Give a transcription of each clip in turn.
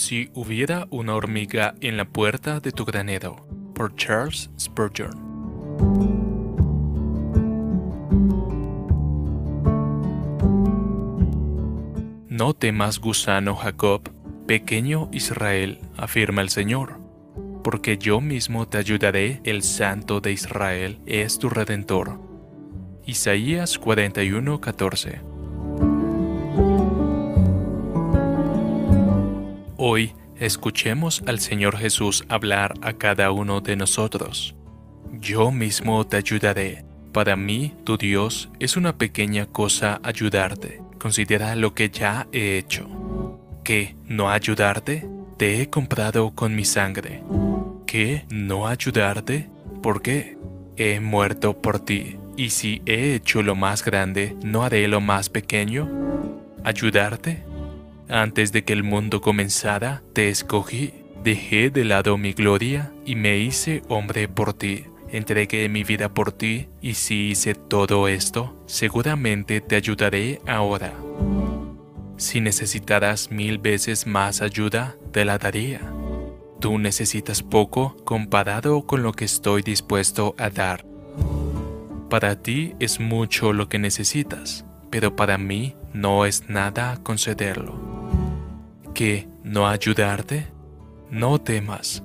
Si hubiera una hormiga en la puerta de tu granero, por Charles Spurgeon. No temas, gusano Jacob, pequeño Israel, afirma el Señor, porque yo mismo te ayudaré, el Santo de Israel es tu redentor. Isaías 41:14 Hoy escuchemos al Señor Jesús hablar a cada uno de nosotros. Yo mismo te ayudaré. Para mí, tu Dios, es una pequeña cosa ayudarte. Considera lo que ya he hecho. ¿Qué? ¿No ayudarte? Te he comprado con mi sangre. ¿Qué? ¿No ayudarte? ¿Por qué? He muerto por ti. Y si he hecho lo más grande, ¿no haré lo más pequeño? ¿Ayudarte? Antes de que el mundo comenzara, te escogí, dejé de lado mi gloria y me hice hombre por ti. Entregué mi vida por ti y si hice todo esto, seguramente te ayudaré ahora. Si necesitaras mil veces más ayuda, te la daría. Tú necesitas poco comparado con lo que estoy dispuesto a dar. Para ti es mucho lo que necesitas, pero para mí no es nada concederlo qué? ¿No ayudarte? No temas.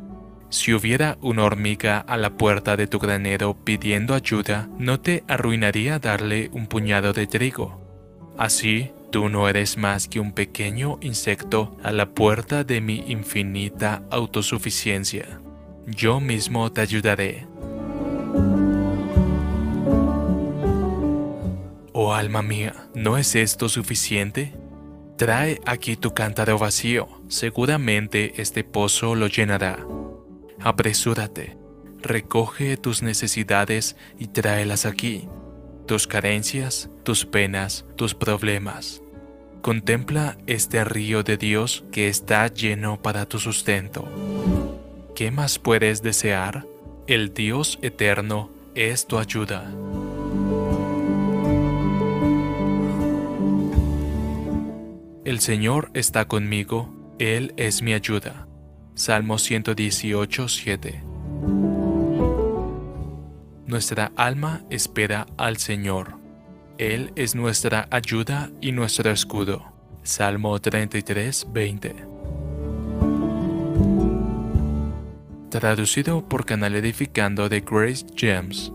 Si hubiera una hormiga a la puerta de tu granero pidiendo ayuda, no te arruinaría darle un puñado de trigo. Así, tú no eres más que un pequeño insecto a la puerta de mi infinita autosuficiencia. Yo mismo te ayudaré. Oh alma mía, ¿no es esto suficiente? Trae aquí tu cántaro vacío, seguramente este pozo lo llenará. Apresúrate, recoge tus necesidades y tráelas aquí, tus carencias, tus penas, tus problemas. Contempla este río de Dios que está lleno para tu sustento. ¿Qué más puedes desear? El Dios eterno es tu ayuda. El Señor está conmigo, Él es mi ayuda. Salmo 118, 7. Nuestra alma espera al Señor. Él es nuestra ayuda y nuestro escudo. Salmo 33, 20. Traducido por Canal Edificando de Grace James.